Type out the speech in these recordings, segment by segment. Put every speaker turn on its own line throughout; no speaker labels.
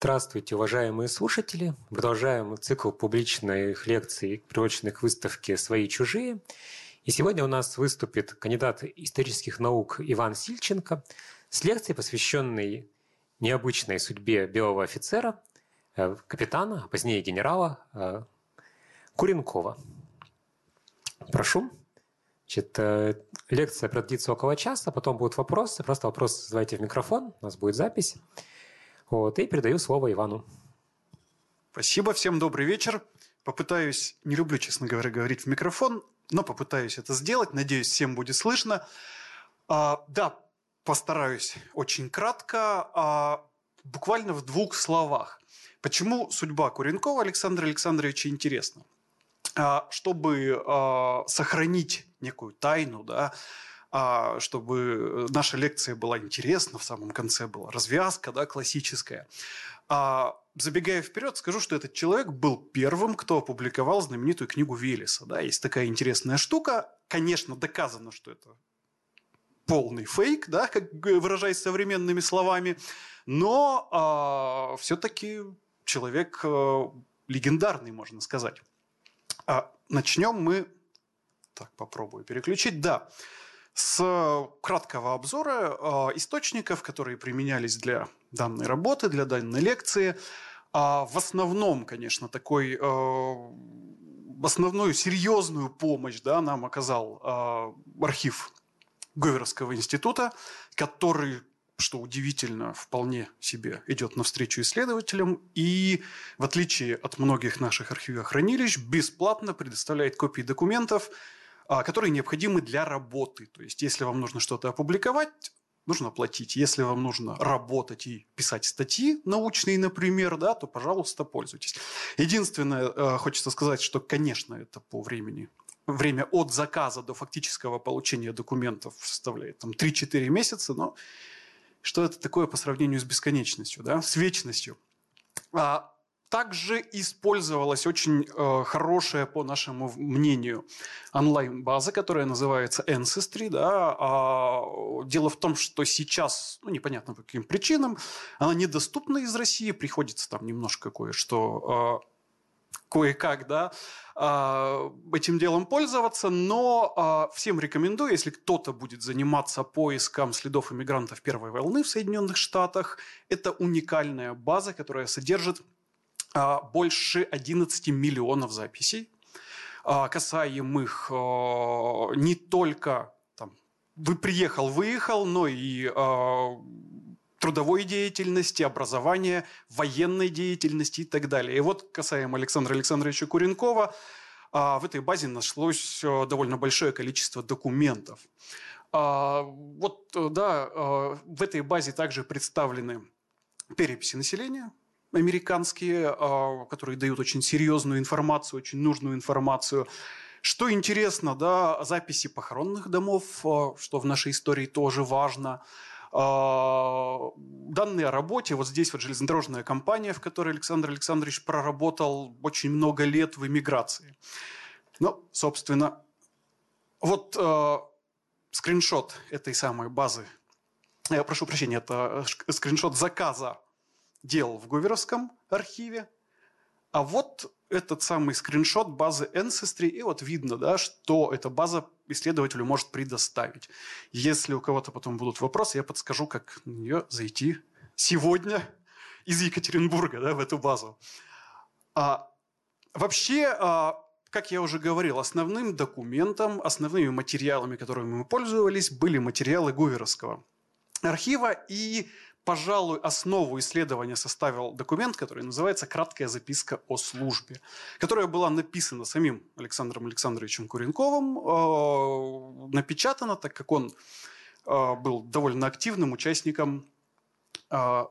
Здравствуйте, уважаемые слушатели! Продолжаем цикл публичных лекций, приуроченных к выставке «Свои чужие». И сегодня у нас выступит кандидат исторических наук Иван Сильченко с лекцией, посвященной необычной судьбе белого офицера, э, капитана, а позднее генерала э, Куренкова. Прошу. Значит, э, лекция продлится около часа, потом будут вопросы. Просто вопрос задавайте в микрофон, у нас будет запись. Вот, и передаю слово Ивану.
Спасибо, всем добрый вечер. Попытаюсь, не люблю, честно говоря, говорить в микрофон, но попытаюсь это сделать. Надеюсь, всем будет слышно. А, да, постараюсь очень кратко, а, буквально в двух словах. Почему судьба Куренкова Александра Александровича интересна? А, чтобы а, сохранить некую тайну, да, чтобы наша лекция была интересна, в самом конце была развязка да, классическая. А, забегая вперед, скажу, что этот человек был первым, кто опубликовал знаменитую книгу Велеса. Да, есть такая интересная штука. Конечно, доказано, что это полный фейк, да, как выражаясь современными словами, но а, все-таки человек а, легендарный, можно сказать. А, начнем мы... Так, попробую переключить. Да с краткого обзора э, источников, которые применялись для данной работы, для данной лекции. А в основном, конечно, такой э, основную серьезную помощь да, нам оказал э, архив Говеровского института, который что удивительно, вполне себе идет навстречу исследователям и, в отличие от многих наших архивохранилищ, бесплатно предоставляет копии документов, которые необходимы для работы. То есть, если вам нужно что-то опубликовать, нужно платить. Если вам нужно работать и писать статьи научные, например, да, то, пожалуйста, пользуйтесь. Единственное, э, хочется сказать, что, конечно, это по времени время от заказа до фактического получения документов составляет там, 3-4 месяца, но что это такое по сравнению с бесконечностью, да, с вечностью? А также использовалась очень э, хорошая, по нашему мнению, онлайн-база, которая называется Ancestry. Да? А, дело в том, что сейчас, ну, непонятно по каким причинам, она недоступна из России, приходится там немножко кое-что э, кое-как, да, э, этим делом пользоваться, но э, всем рекомендую, если кто-то будет заниматься поиском следов иммигрантов первой волны в Соединенных Штатах, это уникальная база, которая содержит больше 11 миллионов записей, а, касаемых а, не только там, вы приехал, выехал, но и трудовой деятельности, образования, военной деятельности и так далее. И вот касаемо Александра Александровича Куренкова, в этой базе нашлось довольно большое количество документов. Вот, да, в этой базе также представлены переписи населения, американские, а, которые дают очень серьезную информацию, очень нужную информацию. Что интересно, да, записи похоронных домов, а, что в нашей истории тоже важно. А, данные о работе, вот здесь вот железнодорожная компания, в которой Александр Александрович проработал очень много лет в эмиграции. Ну, собственно, вот скриншот этой самой базы, я прошу прощения, это скриншот заказа дел в Гуверовском архиве. А вот этот самый скриншот базы Ancestry, и вот видно, да, что эта база исследователю может предоставить. Если у кого-то потом будут вопросы, я подскажу, как на нее зайти сегодня из Екатеринбурга да, в эту базу. А, вообще, а, как я уже говорил, основным документом, основными материалами, которыми мы пользовались, были материалы Гуверовского архива, и пожалуй, основу исследования составил документ, который называется «Краткая записка о службе», которая была написана самим Александром Александровичем Куренковым, э, напечатана, так как он э, был довольно активным участником э,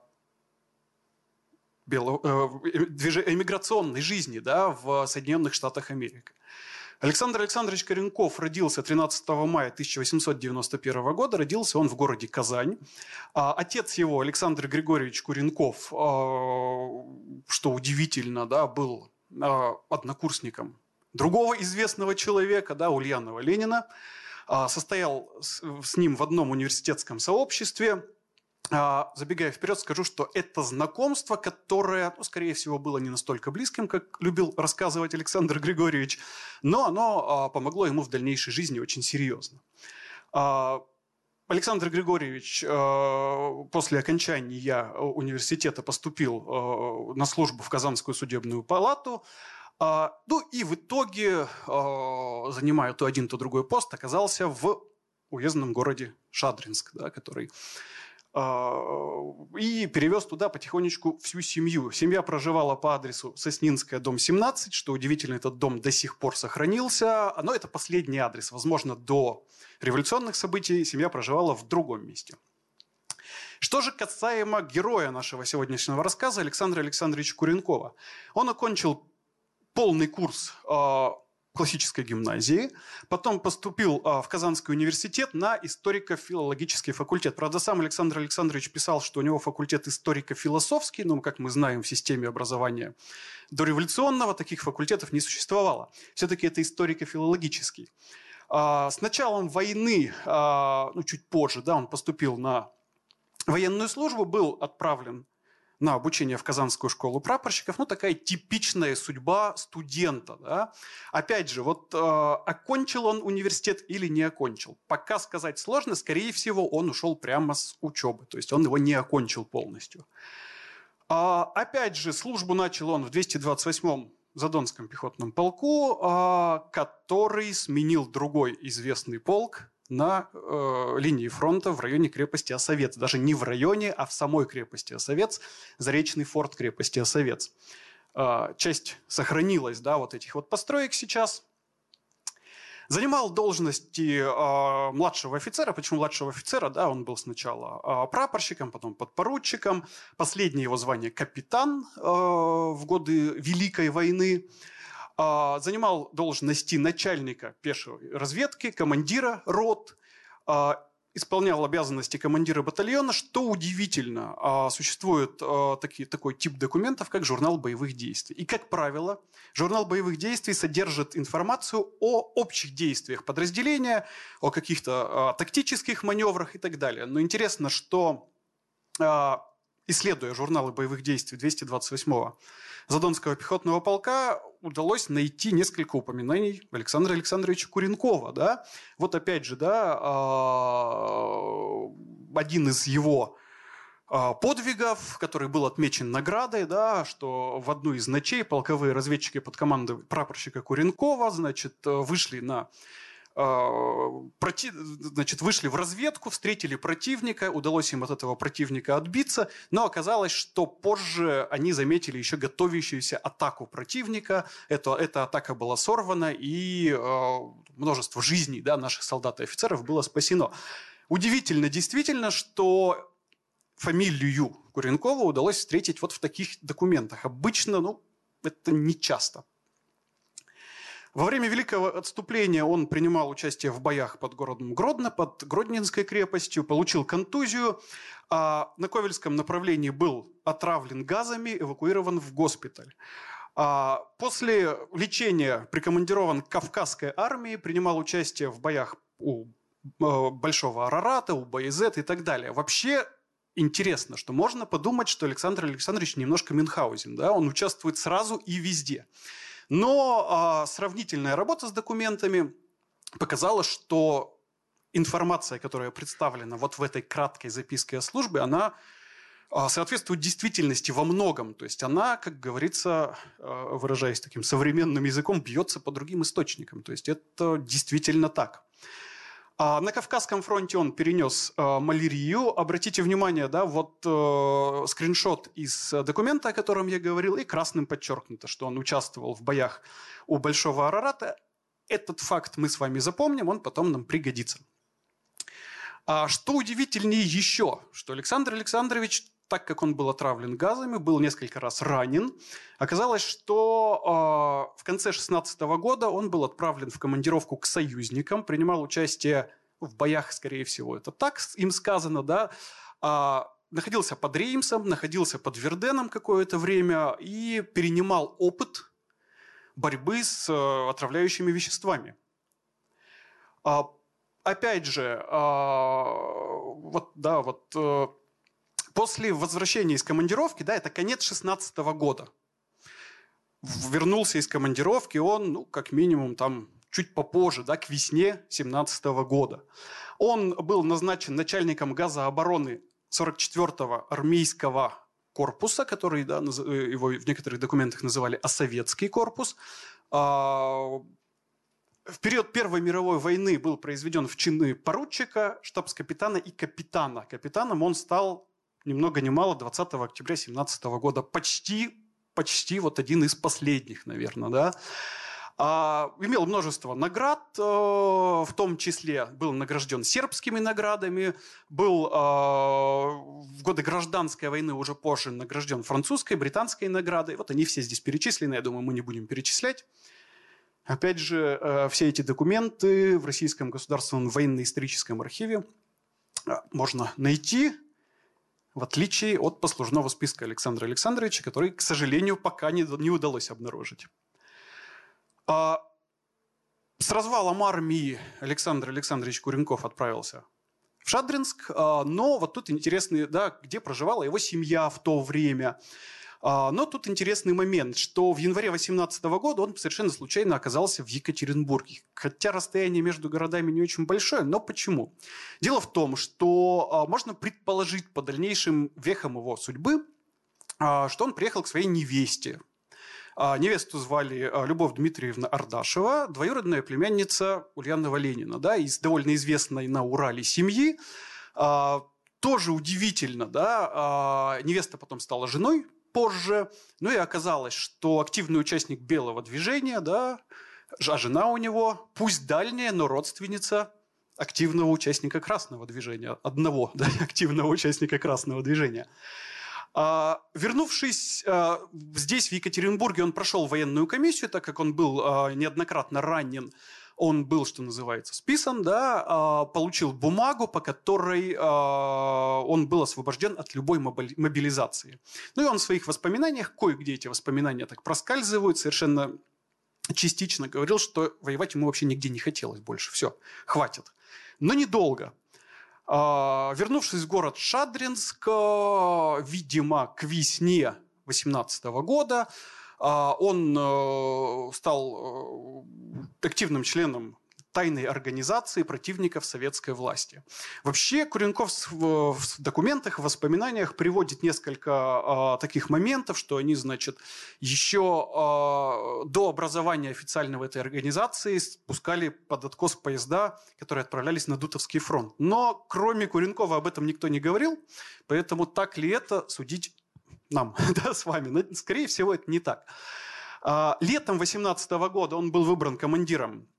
бело, эмиграционной жизни да, в Соединенных Штатах Америки. Александр Александрович Коренков родился 13 мая 1891 года. Родился он в городе Казань. А отец его, Александр Григорьевич Куренков, а, что удивительно, да, был а, однокурсником другого известного человека, да, Ульянова Ленина. Состоял с ним в одном университетском сообществе. А, забегая вперед, скажу, что это знакомство, которое, ну, скорее всего, было не настолько близким, как любил рассказывать Александр Григорьевич, но оно а, помогло ему в дальнейшей жизни очень серьезно. А, Александр Григорьевич после окончания университета поступил на службу в Казанскую судебную палату, ну и в итоге, занимая то один, то другой пост, оказался в уездном городе Шадринск, да, который и перевез туда потихонечку всю семью. Семья проживала по адресу Соснинская, дом 17, что удивительно, этот дом до сих пор сохранился, но это последний адрес. Возможно, до революционных событий семья проживала в другом месте. Что же касаемо героя нашего сегодняшнего рассказа Александра Александровича Куренкова. Он окончил полный курс а, классической гимназии, потом поступил а, в Казанский университет на историко-филологический факультет. Правда, сам Александр Александрович писал, что у него факультет историко-философский, но, как мы знаем, в системе образования дореволюционного таких факультетов не существовало. Все-таки это историко-филологический. А, с началом войны, а, ну, чуть позже, да, он поступил на военную службу, был отправлен на обучение в Казанскую школу прапорщиков, ну, такая типичная судьба студента. Да? Опять же, вот э, окончил он университет или не окончил. Пока сказать сложно, скорее всего, он ушел прямо с учебы, то есть он его не окончил полностью. А, опять же, службу начал он в 228-м Задонском пехотном полку, а, который сменил другой известный полк, на э, линии фронта в районе крепости Осовец. Даже не в районе, а в самой крепости Осовец, заречный форт крепости Осовец. Э, часть сохранилась, да, вот этих вот построек сейчас. Занимал должности э, младшего офицера. Почему младшего офицера? Да, он был сначала э, прапорщиком, потом подпоручиком. Последнее его звание капитан э, в годы Великой войны. А, занимал должности начальника пешей разведки, командира рот, а, исполнял обязанности командира батальона, что удивительно, а, существует такой тип документов, как журнал боевых действий. И, как правило, журнал боевых действий содержит информацию о общих действиях подразделения, о каких-то тактических маневрах и так далее. Но интересно, что исследуя журналы боевых действий 228-го Задонского пехотного полка, удалось найти несколько упоминаний Александра Александровича Куренкова. Да? Вот опять же, да, а, один из его а, подвигов, который был отмечен наградой, да, что в одну из ночей полковые разведчики под командой прапорщика Куренкова значит, вышли на проти... значит, вышли в разведку, встретили противника, удалось им от этого противника отбиться, но оказалось, что позже они заметили еще готовящуюся атаку противника. Это, эта атака была сорвана, и э, множество жизней да, наших солдат и офицеров было спасено. Удивительно действительно, что фамилию Куренкова удалось встретить вот в таких документах. Обычно, ну, это не часто. Во время Великого отступления он принимал участие в боях под городом Гродно, под Гродненской крепостью, получил контузию, а на Ковельском направлении был отравлен газами, эвакуирован в госпиталь. А после лечения прикомандирован к Кавказской армии, принимал участие в боях у э, Большого Арарата, у Боязет и так далее. Вообще интересно, что можно подумать, что Александр Александрович немножко Мюнхгаузен. Да? Он участвует сразу и везде. Но а, сравнительная работа с документами показала, что информация, которая представлена вот в этой краткой записке о службе, она а, соответствует действительности во многом. То есть она, как говорится, а, выражаясь таким современным языком, бьется по другим источникам. То есть это действительно так. А на Кавказском фронте он перенес э, малярию. Обратите внимание, да, вот э, скриншот из документа, о котором я говорил, и красным подчеркнуто, что он участвовал в боях у Большого Арарата. Этот факт мы с вами запомним, он потом нам пригодится. А что удивительнее еще, что Александр Александрович, так как он был отравлен газами, был несколько раз ранен, оказалось, что э, в конце 16 года он был отправлен в командировку к союзникам, принимал участие в боях, скорее всего, это так им сказано, да, а, находился под Реймсом, находился под Верденом какое-то время и перенимал опыт борьбы с э, отравляющими веществами. А, опять же, а, вот, да, вот э, после возвращения из командировки, да, это конец 16 года, вернулся из командировки он, ну, как минимум, там чуть попозже, да, к весне 17 года. Он был назначен начальником газообороны 44-го армейского корпуса, который да, э, его в некоторых документах называли «Осоветский корпус». А, в период Первой мировой войны был произведен в чины поручика, штабс-капитана и капитана. Капитаном он стал ни много ни мало 20 октября 17 года. Почти, почти вот один из последних, наверное, да. А, имел множество наград, э, в том числе был награжден сербскими наградами, был э, в годы гражданской войны уже позже награжден французской, британской наградой. Вот они все здесь перечислены, я думаю, мы не будем перечислять. Опять же, э, все эти документы в Российском государственном военно-историческом архиве можно найти, в отличие от послужного списка Александра Александровича, который, к сожалению, пока не, не удалось обнаружить. А с развалом армии Александр Александрович Куренков отправился в Шадринск, а, но вот тут интересный, да, где проживала его семья в то время. А, но тут интересный момент, что в январе 18 года он совершенно случайно оказался в Екатеринбурге. Хотя расстояние между городами не очень большое, но почему? Дело в том, что можно предположить по дальнейшим вехам его судьбы, что он приехал к своей невесте а, невесту звали а, Любовь Дмитриевна Ардашева, двоюродная племянница Ульянова Ленина, да, из довольно известной на Урале семьи. А, тоже удивительно, да, невеста потом стала женой позже, ну и оказалось, что активный участник белого движения, да, а жена у него, пусть дальняя, но родственница активного участника красного движения, одного да, активного участника красного движения. А, вернувшись а, здесь, в Екатеринбурге, он прошел военную комиссию, так как он был а, неоднократно ранен. Он был, что называется, списан, да, получил бумагу, по которой он был освобожден от любой мобилизации. Ну и он в своих воспоминаниях, кое-где эти воспоминания так проскальзывают, совершенно частично говорил, что воевать ему вообще нигде не хотелось больше. Все, хватит. Но недолго. А, вернувшись в город Шадринск, видимо, к весне 18 года, а, он э, стал э, активным членом тайной организации противников советской власти. Вообще Куренков в документах, в воспоминаниях приводит несколько э, таких моментов, что они, значит, еще э, до образования официального этой организации спускали под откос поезда, которые отправлялись на Дутовский фронт. Но кроме Куренкова об этом никто не говорил, поэтому так ли это судить нам, да, с вами? Но, скорее всего, это не так. Летом 18 года он был выбран командиром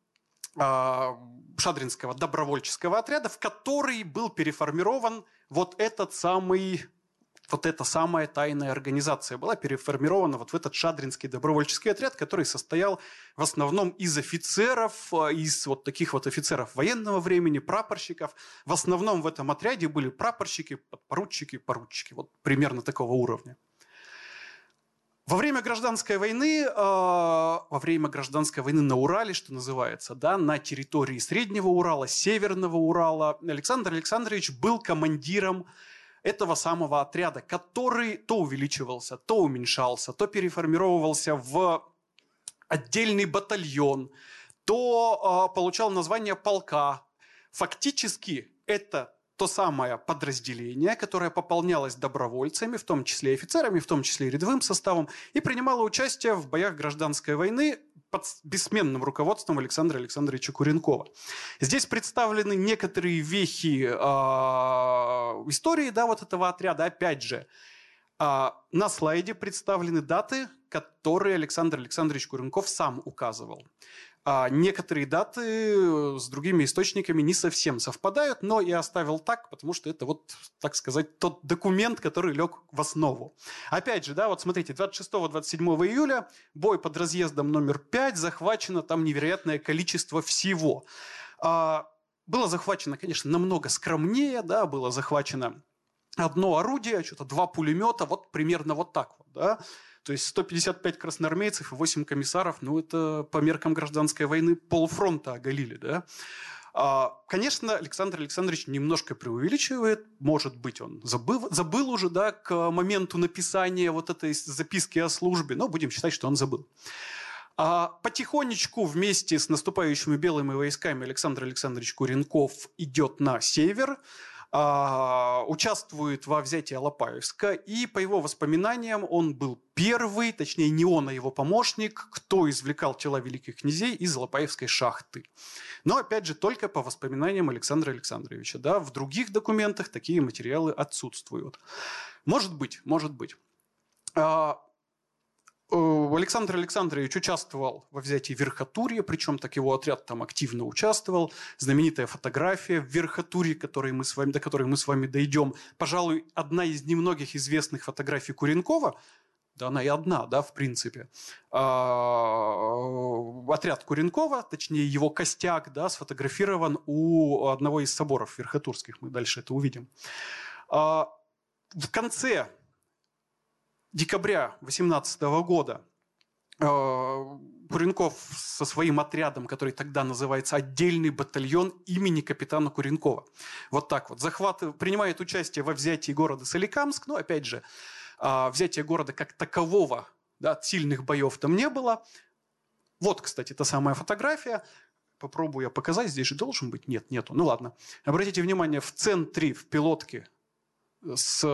а, Шадринского добровольческого отряда, в который был переформирован вот этот самый вот эта самая тайная организация была переформирована вот в этот Шадринский добровольческий отряд, который состоял в основном из офицеров, а, из вот таких вот офицеров военного времени, прапорщиков. В основном в этом отряде были прапорщики, подпоручики, поручики. Вот примерно такого уровня. Во время гражданской войны, э, во время гражданской войны на Урале, что называется, да, на территории Среднего Урала, Северного Урала, Александр Александрович был командиром этого самого отряда, который то увеличивался, то уменьшался, то переформировывался в отдельный батальон, то э, получал название полка. Фактически это то самое подразделение, которое пополнялось добровольцами, в том числе офицерами, в том числе рядовым составом, и принимало участие в боях гражданской войны под бессменным руководством Александра Александровича Куренкова. Здесь представлены некоторые вехи э, истории да, вот этого отряда. Опять же, э, на слайде представлены даты, которые Александр Александрович Куренков сам указывал. А некоторые даты э, с другими источниками не совсем совпадают, но я оставил так, потому что это вот, так сказать, тот документ, который лег в основу. Опять же, да, вот смотрите, 26-27 июля бой под разъездом номер 5 захвачено там невероятное количество всего. А, было захвачено, конечно, намного скромнее, да, было захвачено одно орудие, что-то два пулемета, вот примерно вот так вот, да. То есть 155 красноармейцев и 8 комиссаров, ну это по меркам гражданской войны полфронта оголили, да. А, конечно, Александр Александрович немножко преувеличивает. Может быть, он забыл, забыл уже да, к моменту написания вот этой записки о службе, но будем считать, что он забыл. А потихонечку вместе с наступающими белыми войсками Александр Александрович Куренков идет на север, участвует во взятии Алапаевска, и по его воспоминаниям он был первый, точнее не он, а его помощник, кто извлекал тела великих князей из Алапаевской шахты. Но, опять же, только по воспоминаниям Александра Александровича. Да? В других документах такие материалы отсутствуют. Может быть, может быть. Э, Александр Александрович участвовал во взятии Верхотурья, причем так его отряд там активно участвовал. Знаменитая фотография в Верхотурье, которой мы с вами, до которой мы с вами дойдем. Пожалуй, одна из немногих известных фотографий Куренкова, да она и одна, да, в принципе. А, отряд Куренкова, точнее его костяк, да, сфотографирован у одного из соборов верхотурских. Мы дальше это увидим. А, в конце декабря 2018 года э, Куренков со своим отрядом, который тогда называется «Отдельный батальон имени капитана Куренкова». Вот так вот. Захват, принимает участие во взятии города Соликамск. Но, опять же, э, взятие города как такового, да, сильных боев там не было. Вот, кстати, та самая фотография. Попробую я показать. Здесь же должен быть. Нет, нету. Ну ладно. Обратите внимание, в центре, в пилотке с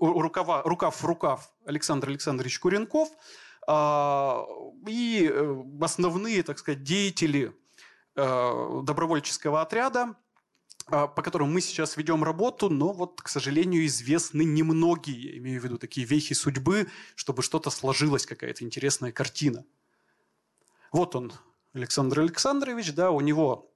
рукава, рукав в рукав Александр Александрович Куренков а, и э, основные, так сказать, деятели э, добровольческого отряда, а, по которым мы сейчас ведем работу, но вот, к сожалению, известны немногие, я имею в виду такие вехи судьбы, чтобы что-то сложилось, какая-то интересная картина. Вот он, Александр Александрович, да, у него Э,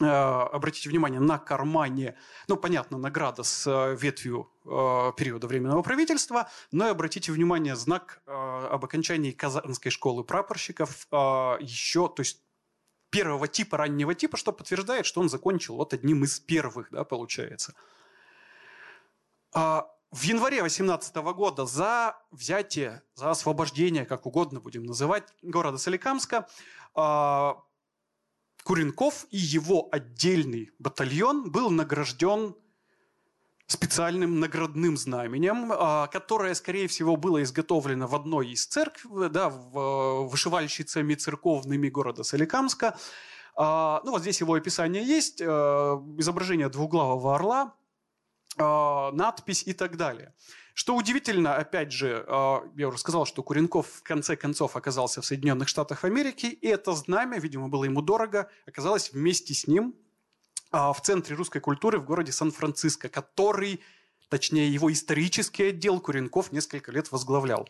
обратите внимание, на кармане, ну, понятно, награда с э, ветвью э, периода Временного правительства, но и обратите внимание, знак об окончании Казанской школы прапорщиков еще, то есть первого типа, раннего типа, что подтверждает, что он закончил вот одним из первых, да, получается. А, в январе 2018 года за взятие, за освобождение, как угодно будем называть, города Соликамска Куренков и его отдельный батальон был награжден специальным наградным знаменем, а, которое, скорее всего, было изготовлено в одной из церквей, да, в э, вышивальщицами церковными города Соликамска. А, ну, вот здесь его описание есть, э, изображение двуглавого орла, а, надпись и так далее. Что удивительно, опять же, а, я уже сказал, что Куренков в конце концов оказался в Соединенных Штатах Америки, и это знамя, видимо, было ему дорого, оказалось вместе с ним а, в центре русской культуры в городе Сан-Франциско, который, точнее, его исторический отдел Куренков несколько лет возглавлял.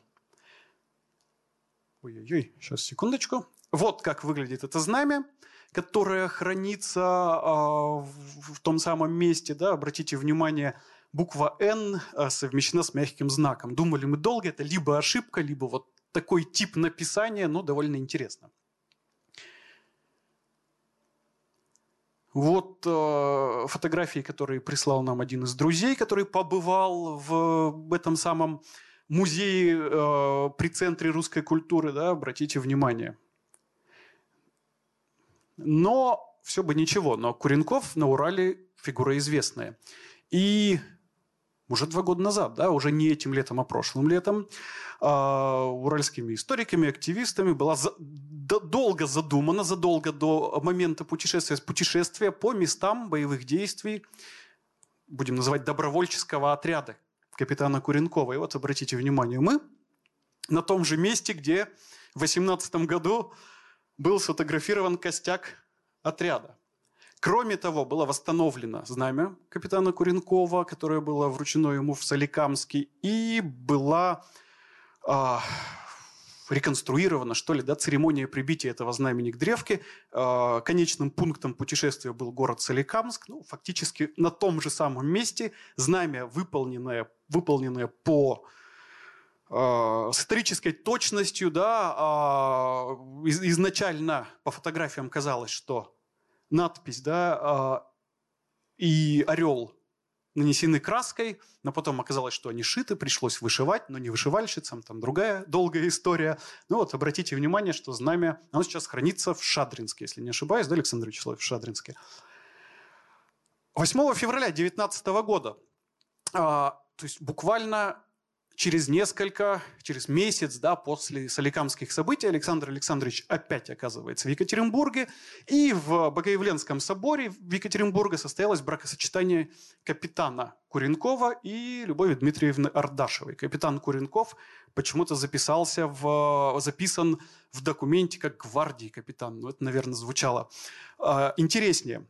Ой-ой-ой, сейчас, секундочку. Вот как выглядит это знамя, которое хранится э, в, том самом месте. Да? Обратите внимание, буква «Н» э, совмещена с мягким знаком. Думали мы долго, это либо ошибка, либо вот такой тип написания, но довольно интересно. Вот э, фотографии, которые прислал нам один из друзей, который побывал в этом самом музее э, при центре русской культуры, да, обратите внимание. Но все бы ничего, но Куренков на Урале фигура известная. И уже два года назад, да, уже не этим летом, а прошлым летом, э, уральскими историками, активистами была за, до, долго задумана, задолго до момента путешествия, путешествия по местам боевых действий, будем называть добровольческого отряда капитана Куренкова. И вот обратите внимание, мы на том же месте, где в 18 году был сфотографирован костяк отряда. Кроме того, было восстановлено знамя капитана Куренкова, которое было вручено ему в Соликамске, и была а, реконструирована, что ли, да, церемония прибития этого знамени к древке. А, конечным пунктом путешествия был город Соликамск. Ну, фактически на том же самом месте знамя, выполненное, выполненное по а, с исторической точностью, да, изначально по фотографиям казалось, что надпись, да, а, и орел нанесены краской, но потом оказалось, что они шиты, пришлось вышивать, но не вышивальщицам, там другая долгая история. Ну вот, обратите внимание, что знамя, оно сейчас хранится в Шадринске, если не ошибаюсь, да, Александр Вячеславович, в Шадринске. 8 февраля 2019 года, а, то есть буквально через несколько, через месяц да, после Соликамских событий Александр Александрович опять оказывается в Екатеринбурге. И в Богоявленском соборе в Екатеринбурге состоялось бракосочетание капитана Куренкова и Любови Дмитриевны Ардашевой. Капитан Куренков почему-то записался в, записан в документе как гвардии капитан. Ну, это, наверное, звучало э, интереснее.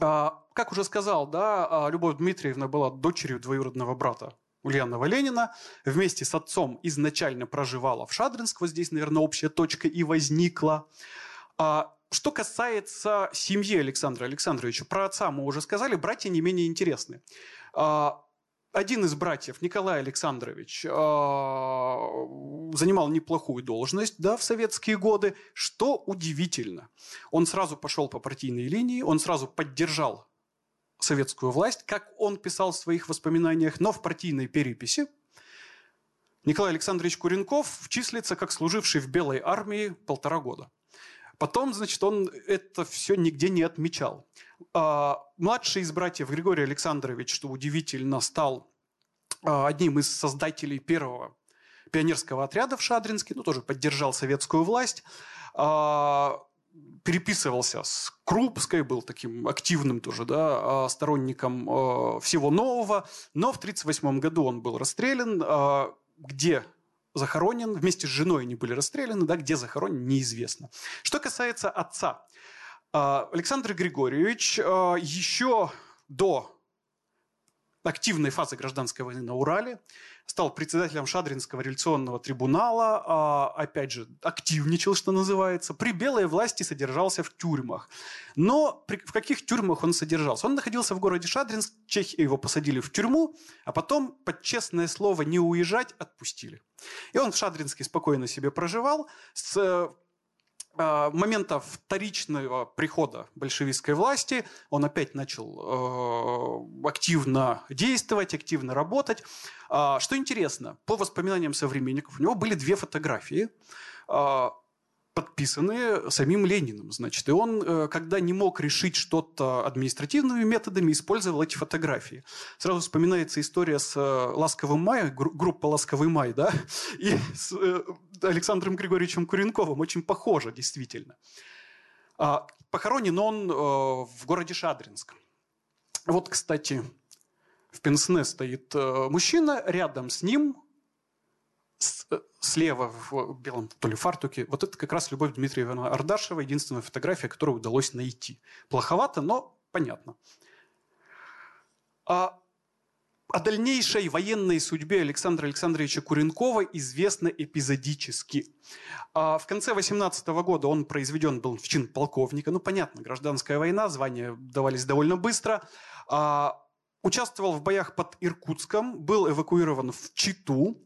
А, как уже сказал, да, а, Любовь Дмитриевна была дочерью двоюродного брата Ульянова Ленина. Вместе с отцом изначально проживала в Шадринск. Вот здесь, наверное, общая точка и возникла. А, что касается семьи Александра Александровича, про отца мы уже сказали, братья не менее интересны. Один из братьев, Николай Александрович, занимал неплохую должность да, в советские годы. Что удивительно, он сразу пошел по партийной линии, он сразу поддержал советскую власть, как он писал в своих воспоминаниях, но в партийной переписи Николай Александрович Куренков числится как служивший в Белой армии полтора года. Потом, значит, он это все нигде не отмечал. А, младший из братьев Григорий Александрович, что удивительно, стал а, одним из создателей первого пионерского отряда в Шадринске, ну, тоже поддержал советскую власть. А, переписывался с Крупской, был таким активным тоже да, а, сторонником а, всего нового, но в 1938 году он был расстрелян, а, где захоронен, вместе с женой они были расстреляны, да, где захоронен, неизвестно. Что касается отца, Александр Григорьевич еще до активной фазы гражданской войны на Урале, стал председателем Шадринского революционного трибунала, а, опять же, активничал, что называется, при белой власти содержался в тюрьмах. Но при, в каких тюрьмах он содержался? Он находился в городе Шадринск, чехи его посадили в тюрьму, а потом, под честное слово, не уезжать, отпустили. И он в Шадринске спокойно себе проживал, с момента вторичного прихода большевистской власти он опять начал э, активно действовать, активно работать. Э, что интересно, по воспоминаниям современников, у него были две фотографии, подписанные самим Лениным. Значит, и он, э, когда не мог решить что-то административными методами, использовал эти фотографии. Сразу вспоминается история с э, Ласковым Май, группа Ласковый Май, да, и с э, Александром Григорьевичем Куренковым. Очень похоже, действительно. А, похоронен он в городе Шадринск. Вот, кстати, в Пенсне стоит мужчина, рядом с ним слева в белом то ли фартуке, вот это как раз Любовь Дмитриевна Ардашева, единственная фотография, которую удалось найти. Плоховато, но понятно. А о дальнейшей военной судьбе Александра Александровича Куренкова известно эпизодически. А в конце 18 года он произведен был в чин полковника. Ну, понятно, гражданская война, звания давались довольно быстро. А, участвовал в боях под Иркутском, был эвакуирован в Читу,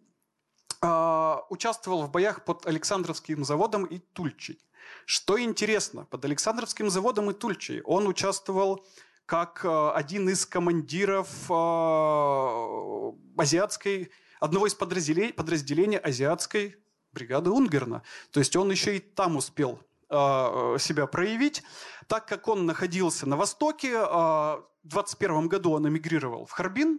участвовал в боях под Александровским заводом и Тульчей. Что интересно, под Александровским заводом и Тульчей он участвовал как а, один из командиров а, азиатской, одного из подразделений, подразделений азиатской бригады Унгерна. То есть он еще и там успел себя проявить. Так как он находился на Востоке, в 21 году он эмигрировал в Харбин,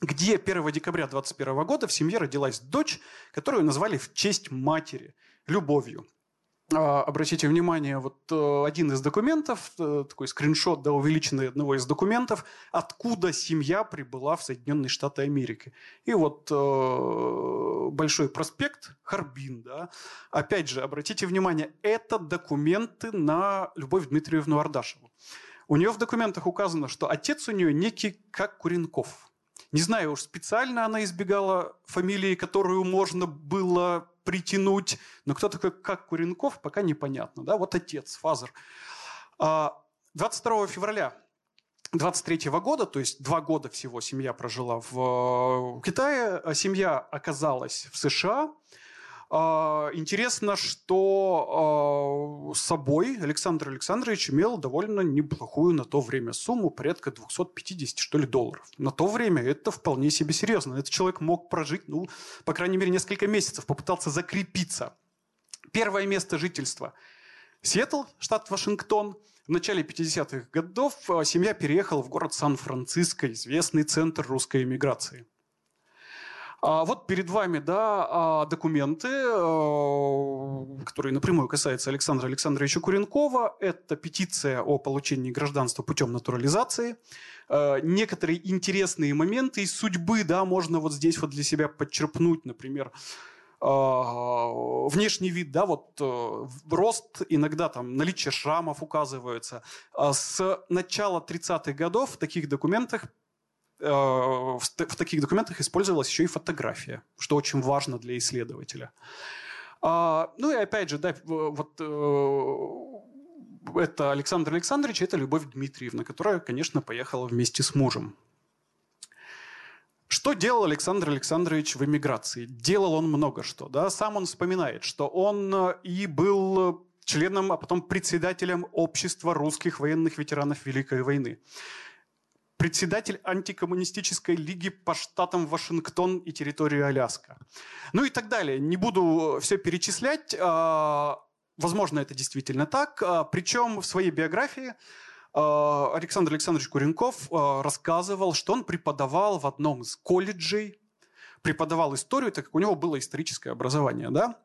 где 1 декабря 2021 года в семье родилась дочь, которую назвали в честь матери, Любовью. А, обратите внимание, вот э, один из документов, э, такой скриншот, да, увеличенный одного из документов, откуда семья прибыла в Соединенные Штаты Америки. И вот э, большой проспект Харбин, да. Опять же, обратите внимание, это документы на Любовь Дмитриевну Ардашеву. У нее в документах указано, что отец у нее некий как Куренков – не знаю, уж специально она избегала фамилии, которую можно было притянуть, но кто такой, как Куренков, пока непонятно. Да? Вот отец, father. 22 а, февраля 23 года, то есть два года всего семья прожила в э, Китае, а семья оказалась в США. А, интересно, что а, с собой Александр Александрович имел довольно неплохую на то время сумму, порядка 250, что ли, долларов. На то время это вполне себе серьезно. Этот человек мог прожить, ну, по крайней мере, несколько месяцев, попытался закрепиться. Первое место жительства – Сиэтл, штат Вашингтон. В начале 50-х годов а, семья переехала в город Сан-Франциско, известный центр русской эмиграции. А вот перед вами да, а, документы, э, которые напрямую касаются Александра Александровича Куренкова. Это петиция о получении гражданства путем натурализации. Э, некоторые интересные моменты из судьбы да, можно вот здесь вот для себя подчерпнуть. Например, а, внешний вид, да, вот э, рост, иногда там наличие шрамов указывается. С начала 30-х годов в таких документах Э, в, в таких документах использовалась еще и фотография, что очень важно для исследователя. А, ну и опять же, да, вот э, это Александр Александрович, это Любовь Дмитриевна, которая, конечно, поехала вместе с мужем. Что делал Александр Александрович в эмиграции? Делал он много что. Да? Сам он вспоминает, что он э, и был членом, а потом председателем общества русских военных ветеранов Великой войны председатель антикоммунистической лиги по штатам Вашингтон и территории Аляска. Ну и так далее. Не буду все перечислять. А, возможно, это действительно так. А, Причем в своей биографии а, Александр Александрович Куренков рассказывал, что он преподавал в одном из колледжей, преподавал историю, так как у него было историческое образование, да?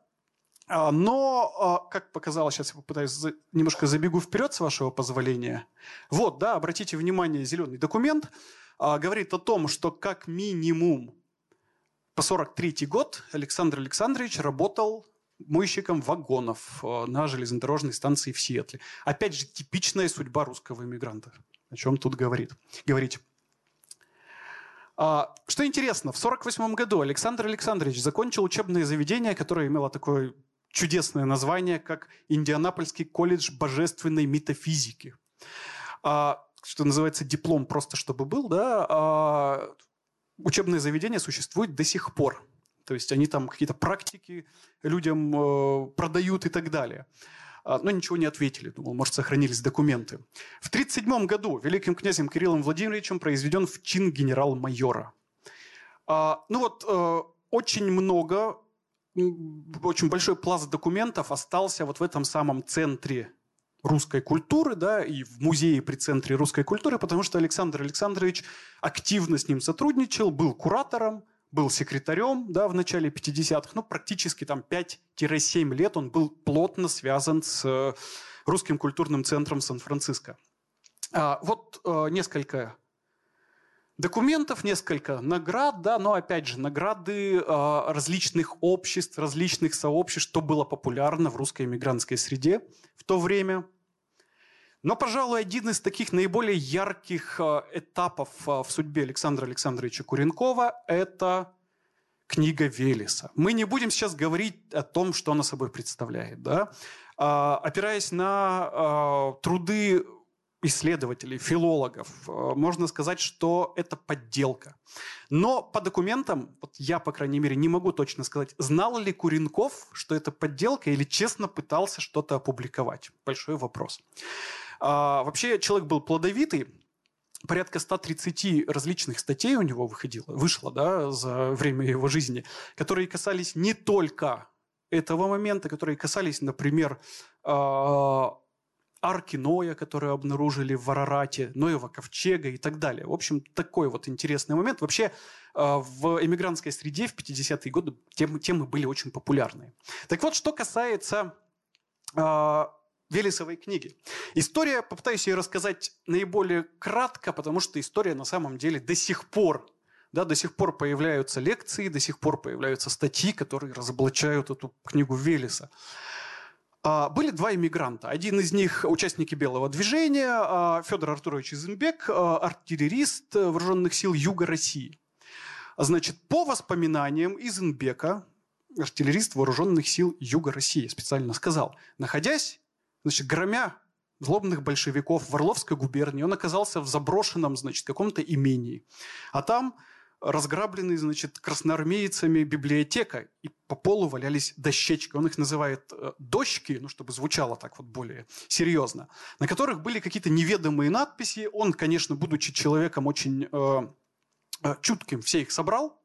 А, но, а, как показалось, сейчас я попытаюсь немножко забегу вперед, с вашего позволения. Вот, да, обратите внимание, зеленый документ а, говорит о том, что как минимум по 43 год Александр Александрович работал мойщиком вагонов на железнодорожной станции в Сиэтле. Опять же, типичная судьба русского иммигранта. О чем тут говорит, говорить. Что интересно, в 1948 году Александр Александрович закончил учебное заведение, которое имело такой чудесное название, как Индианапольский колледж божественной метафизики. А, что называется диплом просто чтобы был, да, а, учебное заведение существует до сих пор. То есть они там какие-то практики людям э, продают и так далее. А, но ничего не ответили. Думал, может, сохранились документы. В 1937 году великим князем Кириллом Владимировичем произведен в чин генерал-майора. Ну вот, э, очень много очень большой пласт документов остался вот в этом самом центре русской культуры, да, и в музее при центре русской культуры, потому что Александр Александрович активно с ним сотрудничал, был куратором, был секретарем, да, в начале 50-х, ну, практически там 5-7 лет он был плотно связан с э, русским культурным центром Сан-Франциско. А, вот а, несколько Документов несколько, наград, да, но опять же, награды э, различных обществ, различных сообществ, что было популярно в русской эмигрантской среде в то время. Но, пожалуй, один из таких наиболее ярких э, этапов э, в судьбе Александра Александровича Куренкова – это книга Велеса. Мы не будем сейчас говорить о том, что она собой представляет. Да? Э, опираясь на э, труды исследователей, филологов, э, можно сказать, что это подделка. Но по документам, вот я, по крайней мере, не могу точно сказать, знал ли Куренков, что это подделка, или честно пытался что-то опубликовать. Большой вопрос. А, вообще, человек был плодовитый, порядка 130 различных статей у него выходило, вышло да, за время его жизни, которые касались не только этого момента, которые касались, например, а, арки Ноя, которые обнаружили в Арарате, Ноева ковчега и так далее. В общем, такой вот интересный момент. Вообще, э, в эмигрантской среде в 50-е годы темы, темы были очень популярны. Так вот, что касается э, Велесовой книги. История, попытаюсь ее рассказать наиболее кратко, потому что история на самом деле до сих пор да, до сих пор появляются лекции, до сих пор появляются статьи, которые разоблачают эту книгу Велеса. А, были два иммигранта. Один из них участники белого движения, а, Федор Артурович Изенбек, а, артиллерист вооруженных сил Юга России. Значит, по воспоминаниям Изенбека, артиллерист вооруженных сил Юга России, специально сказал, находясь, значит, громя злобных большевиков в Орловской губернии, он оказался в заброшенном, значит, каком-то имении. А там разграблены, значит, красноармейцами библиотека, и по полу валялись дощечки. Он их называет э, дощки, ну, чтобы звучало так вот более серьезно, на которых были какие-то неведомые надписи. Он, конечно, будучи человеком очень э, э чутким, все их собрал,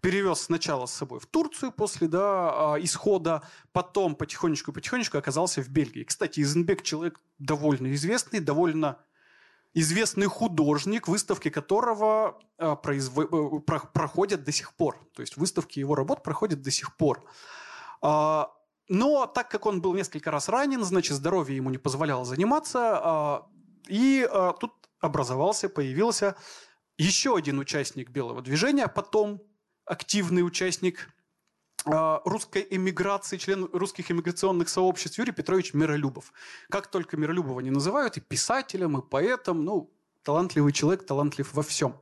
перевез сначала с собой в Турцию после да, а, исхода, потом потихонечку-потихонечку оказался в Бельгии. Кстати, Изенбек человек довольно известный, довольно известный художник, выставки которого а, произв... Э, проходят до сих пор. То есть выставки его работ проходят до сих пор. А, но так как он был несколько раз ранен, значит, здоровье ему не позволяло заниматься, и тут образовался, появился еще один участник белого движения, потом активный участник а, русской эмиграции, член русских эмиграционных сообществ Юрий Петрович Миролюбов. Как только Миролюбова не называют, и писателем, и поэтом, ну, талантливый человек, талантлив во всем.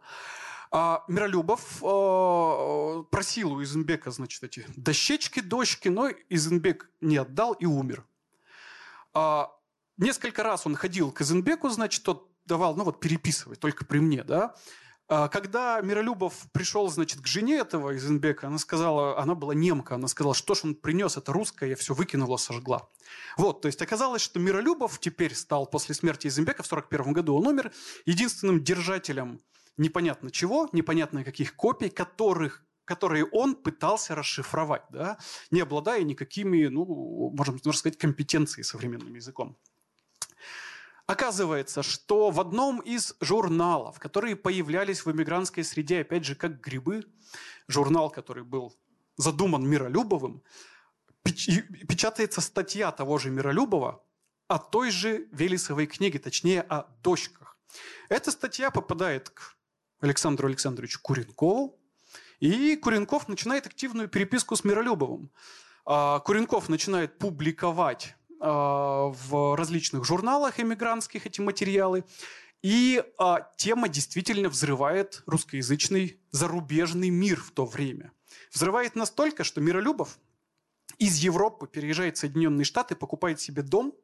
А Миролюбов э, просил у Изенбека, значит, эти дощечки, дочки, но Изенбек не отдал и умер. А, несколько раз он ходил к Изенбеку, значит, тот давал, ну вот переписывать, только при мне, да, когда Миролюбов пришел, значит, к жене этого Изенбека, она сказала, она была немка, она сказала, что ж он принес, это русское, я все выкинула, сожгла. Вот, то есть оказалось, что Миролюбов теперь стал после смерти Изенбека в 41 году, он умер единственным держателем непонятно чего, непонятно каких копий, которых которые он пытался расшифровать, да, не обладая никакими, ну, можем, сказать, компетенцией современным языком. Оказывается, что в одном из журналов, которые появлялись в эмигрантской среде, опять же, как грибы, журнал, который был задуман Миролюбовым, печатается статья того же Миролюбова о той же Велесовой книге, точнее, о дочках. Эта статья попадает к Александру Александровичу Куренкову, и Куренков начинает активную переписку с Миролюбовым. А Куренков начинает публиковать в различных журналах эмигрантских эти материалы. И а, тема действительно взрывает русскоязычный зарубежный мир в то время. Взрывает настолько, что Миролюбов из Европы переезжает в Соединенные Штаты, покупает себе дом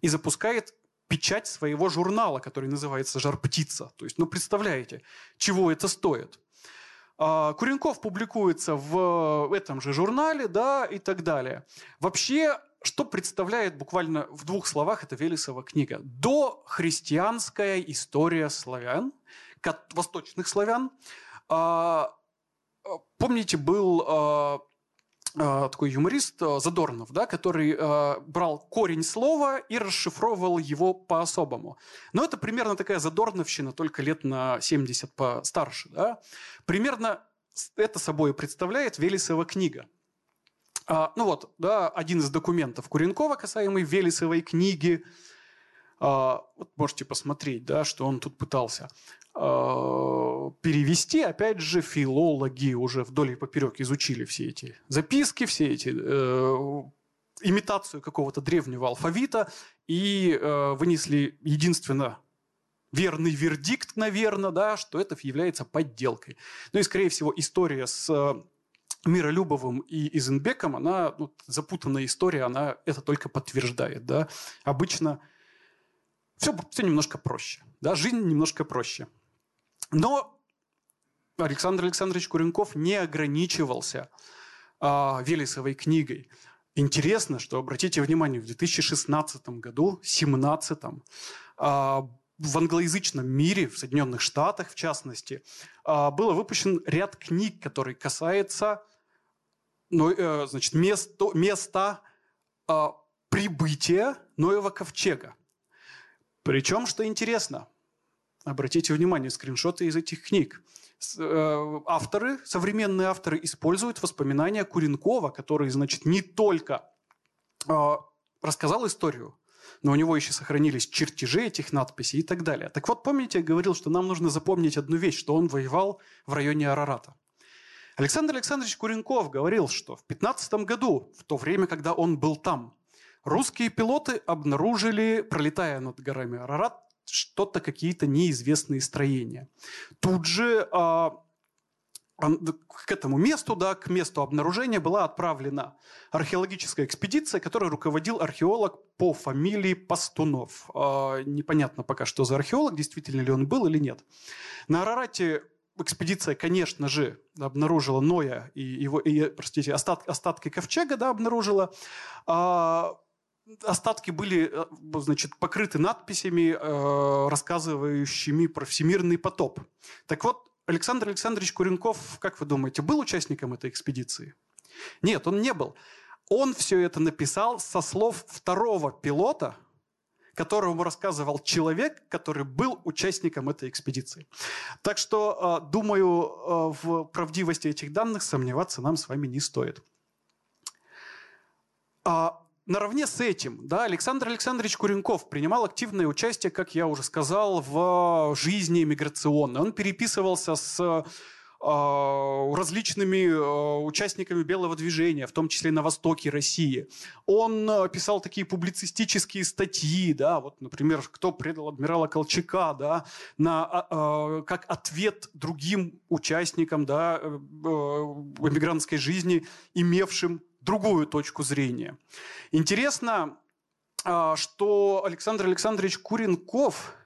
и запускает печать своего журнала, который называется «Жар-птица». То есть, ну, представляете, чего это стоит. А, Куренков публикуется в этом же журнале, да, и так далее. Вообще, что представляет буквально в двух словах эта Велесова книга? До христианская история славян, восточных славян. А, помните, был а, а, такой юморист Задорнов, да, который брал корень слова и расшифровывал его по-особому. Но это примерно такая Задорновщина, только лет на 70 постарше. Да? Примерно это собой представляет Велесова книга – а, ну вот, да, один из документов Куренкова, касаемый Велесовой книги. А, вот можете посмотреть, да, что он тут пытался а, перевести. Опять же, филологи уже вдоль и поперек изучили все эти записки, все эти э, имитацию какого-то древнего алфавита и э, вынесли единственно верный вердикт, наверное, да, что это является подделкой. Ну и, скорее всего, история с Миролюбовым и Изенбеком, она, ну, запутанная история, она это только подтверждает. Да? Обычно все, все немножко проще. Да? Жизнь немножко проще. Но Александр Александрович Куренков не ограничивался а, Велесовой книгой. Интересно, что, обратите внимание, в 2016 году, 2017, а, в англоязычном мире, в Соединенных Штатах в частности, а, было выпущен ряд книг, который касается ну, значит, место, места а, прибытия Ноева ковчега. Причем, что интересно, обратите внимание, скриншоты из этих книг. Э, авторы, современные авторы используют воспоминания Куренкова, который, значит, не только а, рассказал историю, но у него еще сохранились чертежи этих надписей и так далее. Так вот, помните, я говорил, что нам нужно запомнить одну вещь, что он воевал в районе Арарата. Александр Александрович Куренков говорил, что в 15 году, в то время, когда он был там, русские пилоты обнаружили, пролетая над горами Арарат, что-то, какие-то неизвестные строения. Тут же а, к этому месту, да, к месту обнаружения была отправлена археологическая экспедиция, которой руководил археолог по фамилии Пастунов. Э, непонятно пока, что за археолог, действительно ли он был или нет. На Арарате экспедиция, конечно же, обнаружила Ноя и его, и, простите, остат, остатки ковчега, да, обнаружила. А, остатки были, э, значит, покрыты надписями, э, рассказывающими про всемирный потоп. Так вот, Александр Александрович Куренков, как вы думаете, был участником этой экспедиции? Нет, он не был. Он все это написал со слов второго пилота – которому рассказывал человек, который был участником этой экспедиции. Так что, а, думаю, а, в правдивости этих данных сомневаться нам с вами не стоит. Наравне с этим, да, Александр Александрович Куренков принимал активное участие, как я уже сказал, в жизни миграционной. Он переписывался с а, различными а, участниками белого движения, в том числе на востоке России. Он а, писал такие публицистические статьи, да, вот, например, кто предал адмирала Колчака, да, на, как ответ другим участникам, да, э, эмигрантской жизни, имевшим другую точку зрения. Интересно, что Александр Александрович Куренков –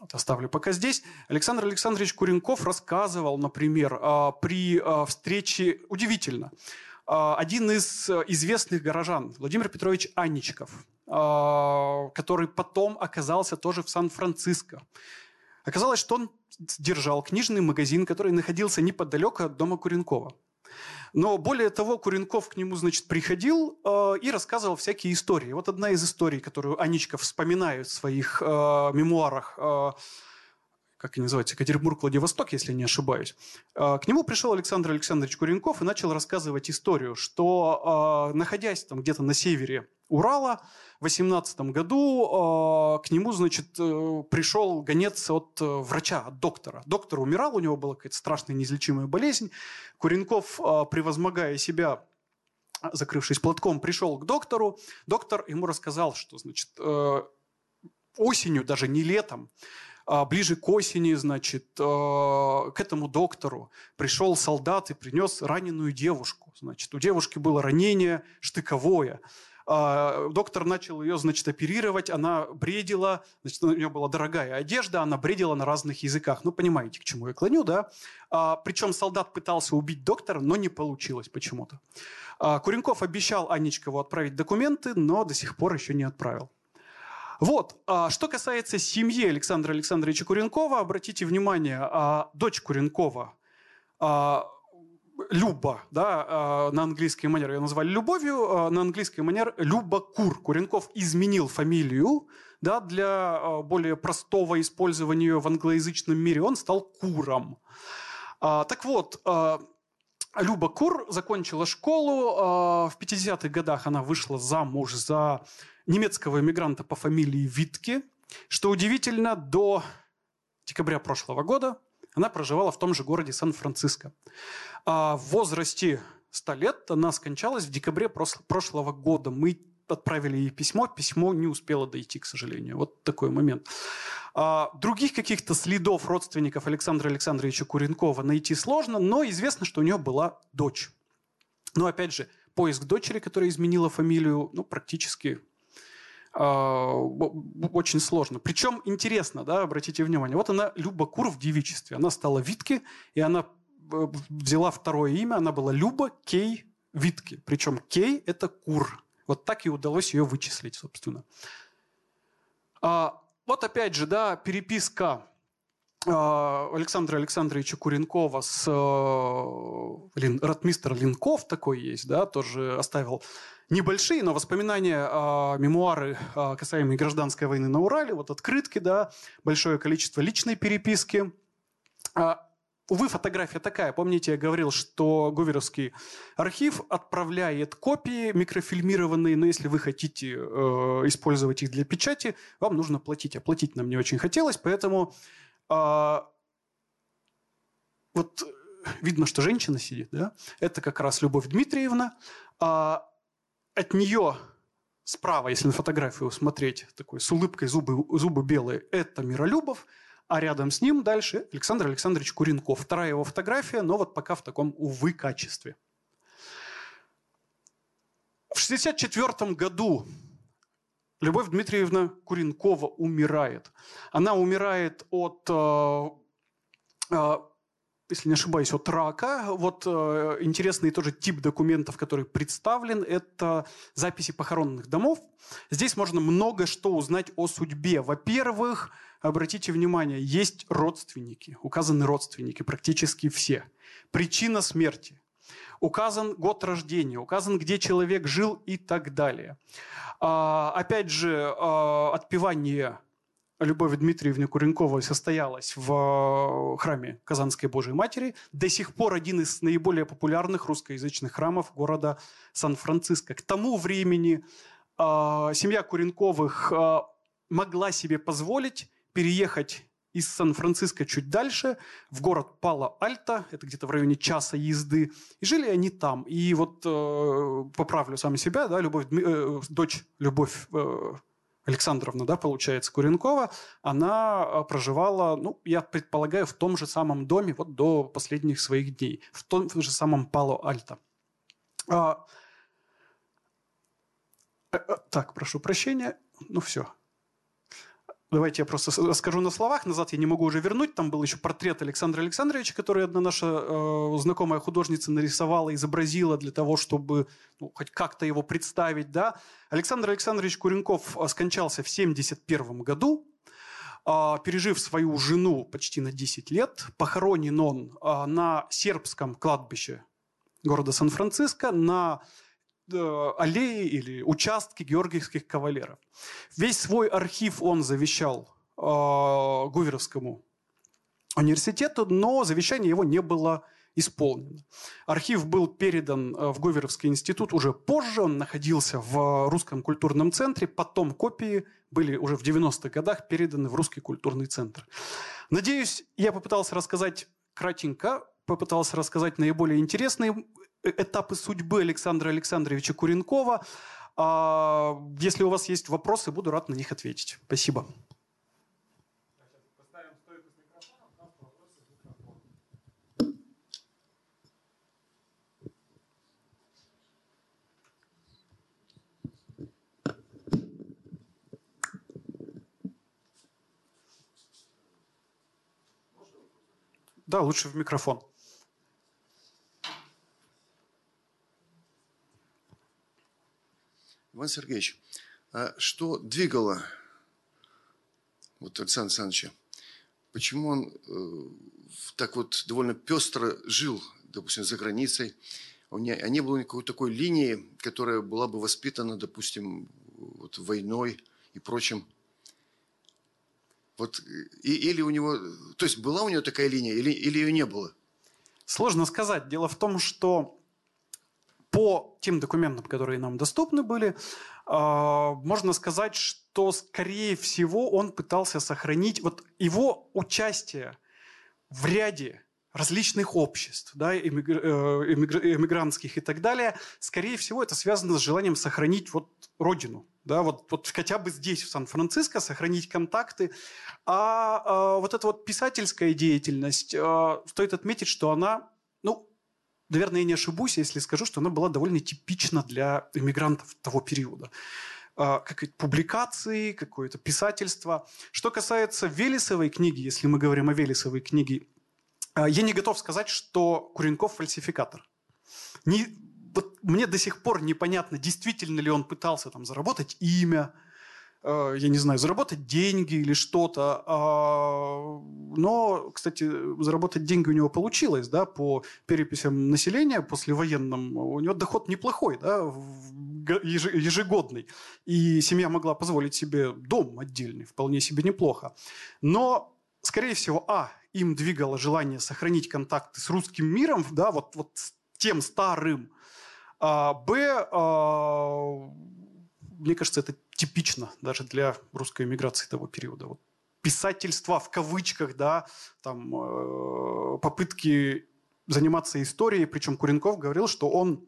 вот оставлю пока здесь. Александр Александрович Куренков рассказывал, например, а, при а, встрече, удивительно, а, один из известных горожан, Владимир Петрович Анничков, который потом оказался тоже в Сан-Франциско. Оказалось, что он держал книжный магазин, который находился неподалеку от дома Куренкова. Но более того, Куренков к нему, значит, приходил э, и рассказывал всякие истории. Вот одна из историй, которую Анечка вспоминает в своих э, мемуарах, э, как они называются, Екатеринбург, Владивосток, если не ошибаюсь. Э, к нему пришел Александр Александрович Куренков и начал рассказывать историю, что, э, находясь там где-то на севере Урала, в 18 году э, к нему, значит, э, пришел гонец от э, врача, от доктора. Доктор умирал, у него была какая-то страшная неизлечимая болезнь. Куренков, превозмогая себя, закрывшись платком, пришел к доктору. Доктор ему рассказал, что, значит, осенью, даже не летом, ближе к осени, значит, к этому доктору пришел солдат и принес раненую девушку. Значит, у девушки было ранение штыковое. А, доктор начал ее, значит, оперировать, она бредила, значит, у нее была дорогая одежда, она бредила на разных языках. Ну, понимаете, к чему я клоню, да? А, причем солдат пытался убить доктора, но не получилось почему-то. А, Куренков обещал Анечкову отправить документы, но до сих пор еще не отправил. Вот, что касается семьи Александра Александровича Куренкова, обратите внимание, дочь Куренкова Люба, да, а, на английский манер ее назвали любовью, а, на английский манер Люба Кур. Куренков изменил фамилию, да, для а, более простого использования в англоязычном мире. Он стал Куром. Так вот, Люба Кур закончила школу. В 50-х годах она вышла замуж за немецкого иммигранта по фамилии Витке. Что удивительно, до декабря прошлого года она проживала в том же городе Сан-Франциско. А в возрасте 100 лет она скончалась в декабре прошлого года. Мы отправили ей письмо, письмо не успело дойти, к сожалению. Вот такой момент. А, других каких-то следов родственников Александра Александровича Куренкова найти сложно, но известно, что у нее была дочь. Но опять же, поиск дочери, которая изменила фамилию, ну, практически а, очень сложно. Причем интересно, да, обратите внимание, вот она Люба Кур в девичестве, она стала Витки, и она э, взяла второе имя, она была Люба Кей Витки. Причем Кей – это Кур. Вот так и удалось ее вычислить, собственно. А, вот опять же, да, переписка а, Александра Александровича Куренкова с э, Лин, Ратмистер Линков такой есть, да, тоже оставил небольшие, но воспоминания, э, мемуары, э, касаемые гражданской войны на Урале, вот открытки, да, большое количество личной переписки. Э, увы, фотография такая. Помните, я говорил, что Гуверовский архив отправляет копии микрофильмированные, но если вы хотите э, использовать их для печати, вам нужно платить. А платить нам не очень хотелось, поэтому э, вот видно, что женщина сидит, да? Это как раз Любовь Дмитриевна. А от нее справа, если на фотографию смотреть, такой с улыбкой зубы, зубы белые, это Миролюбов, а рядом с ним дальше Александр Александрович Куренков. Вторая его фотография, но вот пока в таком, увы, качестве. В 1964 году Любовь Дмитриевна Куренкова умирает. Она умирает от э, если не ошибаюсь, от рака. Вот э, интересный тоже тип документов, который представлен, это записи похоронных домов. Здесь можно много что узнать о судьбе. Во-первых, обратите внимание, есть родственники, указаны родственники, практически все. Причина смерти. Указан год рождения, указан, где человек жил и так далее. А, опять же, а, отпевание Любовь Дмитриевны Куренковой состоялась в э, храме Казанской Божьей Матери. До сих пор один из наиболее популярных русскоязычных храмов города Сан-Франциско. К тому времени э, семья Куренковых э, могла себе позволить переехать из Сан-Франциско чуть дальше, в город Пало-Альто, это где-то в районе часа езды, и жили они там. И вот э, поправлю сам себя, да, Любовь, э, дочь Любовь э, Александровна, да, получается, Куренкова, она а, проживала, ну, я предполагаю, в том же самом доме вот до последних своих дней, в том же самом Пало-Альто. А, а, так, прошу прощения, ну все, Давайте я просто расскажу на словах. Назад я не могу уже вернуть. Там был еще портрет Александра Александровича, который одна наша э, знакомая художница нарисовала, изобразила для того, чтобы ну, хоть как-то его представить. Да? Александр Александрович Куренков э, скончался в 1971 году, э, пережив свою жену почти на 10 лет. Похоронен он э, на сербском кладбище города Сан-Франциско, на аллеи или участки георгиевских кавалеров. Весь свой архив он завещал э, Гуверовскому университету, но завещание его не было исполнено. Архив был передан э, в Гуверовский институт уже позже, он находился в Русском культурном центре, потом копии были уже в 90-х годах переданы в Русский культурный центр. Надеюсь, я попытался рассказать кратенько, попытался рассказать наиболее интересные Э, этапы судьбы Александра Александровича Куренкова. А, если у вас есть вопросы, буду рад на них ответить. Спасибо. Да, лучше в микрофон.
Иван Сергеевич, а что двигало вот Александра Александровича? Почему он э, так вот довольно пестро жил, допустим, за границей? У не, а не было никакой такой линии, которая была бы воспитана, допустим, вот войной и прочим? Вот, и, или у него, то есть была у него такая линия, или, или ее не было?
Сложно сказать. Дело в том, что по тем документам, которые нам доступны были, а, можно сказать, что, скорее всего, он пытался сохранить вот его участие в ряде различных обществ, да, э, эмигрантских и так далее, скорее всего, это связано с желанием сохранить вот родину, да, вот, вот хотя бы здесь, в Сан-Франциско, сохранить контакты. А, а вот эта вот писательская деятельность, а, стоит отметить, что она, ну, наверное, я не ошибусь, если скажу, что она была довольно типична для иммигрантов того периода а, как публикации, какое-то писательство. Что касается Велесовой книги, если мы говорим о Велесовой книге, а, я не готов сказать, что Куренков фальсификатор. Не, вот мне до сих пор непонятно, действительно ли он пытался там заработать имя, я не знаю, заработать деньги или что-то. А, но, кстати, заработать деньги у него получилось, да, по переписям населения послевоенным. У него доход неплохой, да, ежегодный. И семья могла позволить себе дом отдельный, вполне себе неплохо. Но, скорее всего, а, им двигало желание сохранить контакты с русским миром, да, вот, вот тем старым, а, б, а, мне кажется, это типично даже для русской эмиграции того периода. Вот писательство в кавычках, да, там э, попытки заниматься историей, причем Куренков говорил, что он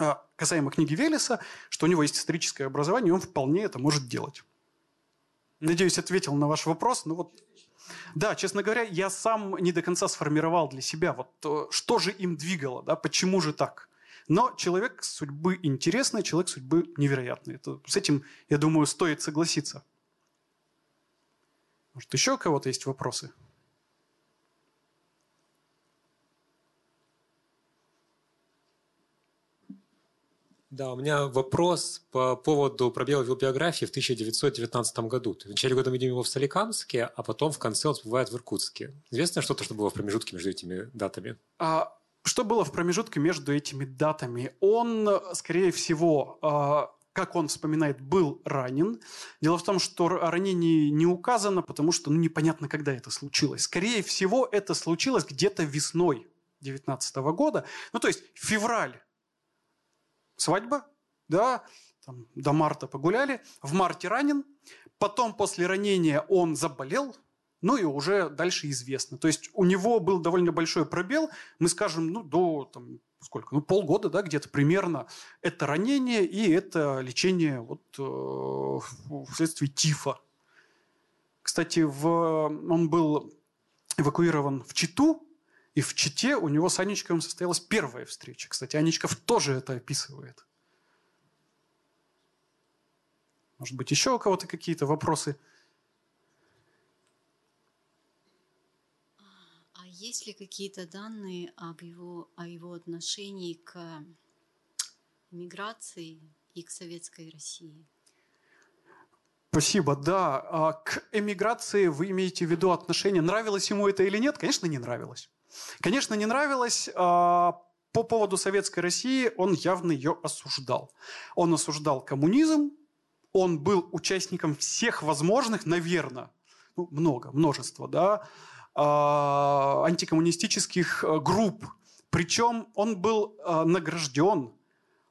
э, касаемо книги Велеса, что у него есть историческое образование, и он вполне это может делать. Надеюсь, ответил на ваш вопрос. Ну вот, да, честно говоря, я сам не до конца сформировал для себя, вот э, что же им двигало, да, почему же так. Но человек судьбы интересный, человек судьбы невероятный. Это, с этим, я думаю, стоит согласиться. Может, еще у кого-то есть вопросы?
Да, у меня вопрос по поводу пробела в его биографии в 1919 году. В начале года мы видим его в Соликамске, а потом в конце он всплывает в Иркутске. Известно что-то, что было в промежутке между этими датами?
А, что было в промежутке между этими датами? Он, скорее всего, а, как он вспоминает, был ранен. Дело в том, что ранение не указано, потому что ну, непонятно, когда это случилось. Скорее всего, это случилось где-то весной 19 года. Ну, то есть февраль свадьба, да, там, до марта погуляли, в марте ранен, потом после ранения он заболел, ну и уже дальше известно. То есть у него был довольно большой пробел, мы скажем, ну до там, сколько, ну полгода, да, где-то примерно. Это ранение и это лечение вот э, вследствие тифа. Кстати, в, он был эвакуирован в Читу, и в Чите у него с Анечковым состоялась первая встреча. Кстати, Анечков тоже это описывает. Может быть, еще у кого-то какие-то вопросы?
А есть ли какие-то данные об его, о его отношении к миграции и к советской России?
Спасибо, да. А к эмиграции вы имеете в виду отношение, нравилось ему это или нет? Конечно, не нравилось. Конечно, не нравилось. А, по поводу Советской России он явно ее осуждал. Он осуждал коммунизм, он был участником всех возможных, наверное, ну, много, множество, да, антикоммунистических э, групп. Причем он был э, награжден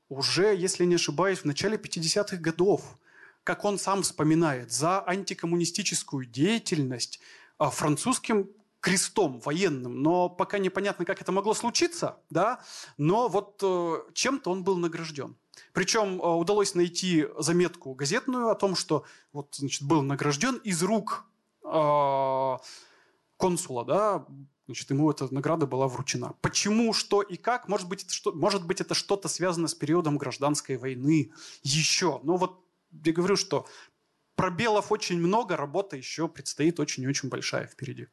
уже, если не ошибаюсь, в начале 50-х годов, как он сам вспоминает, за антикоммунистическую деятельность а, французским крестом военным, но пока непонятно, как это могло случиться, да, но вот э, чем-то он был награжден. Причем э, удалось найти заметку газетную о том, что вот, значит, был награжден из рук э, консула, да, значит, ему эта награда была вручена. Почему, что и как? Может быть, это, что, может быть, это что-то связано с периодом гражданской войны еще. Но вот я говорю, что пробелов очень много, работа еще предстоит очень и очень большая впереди.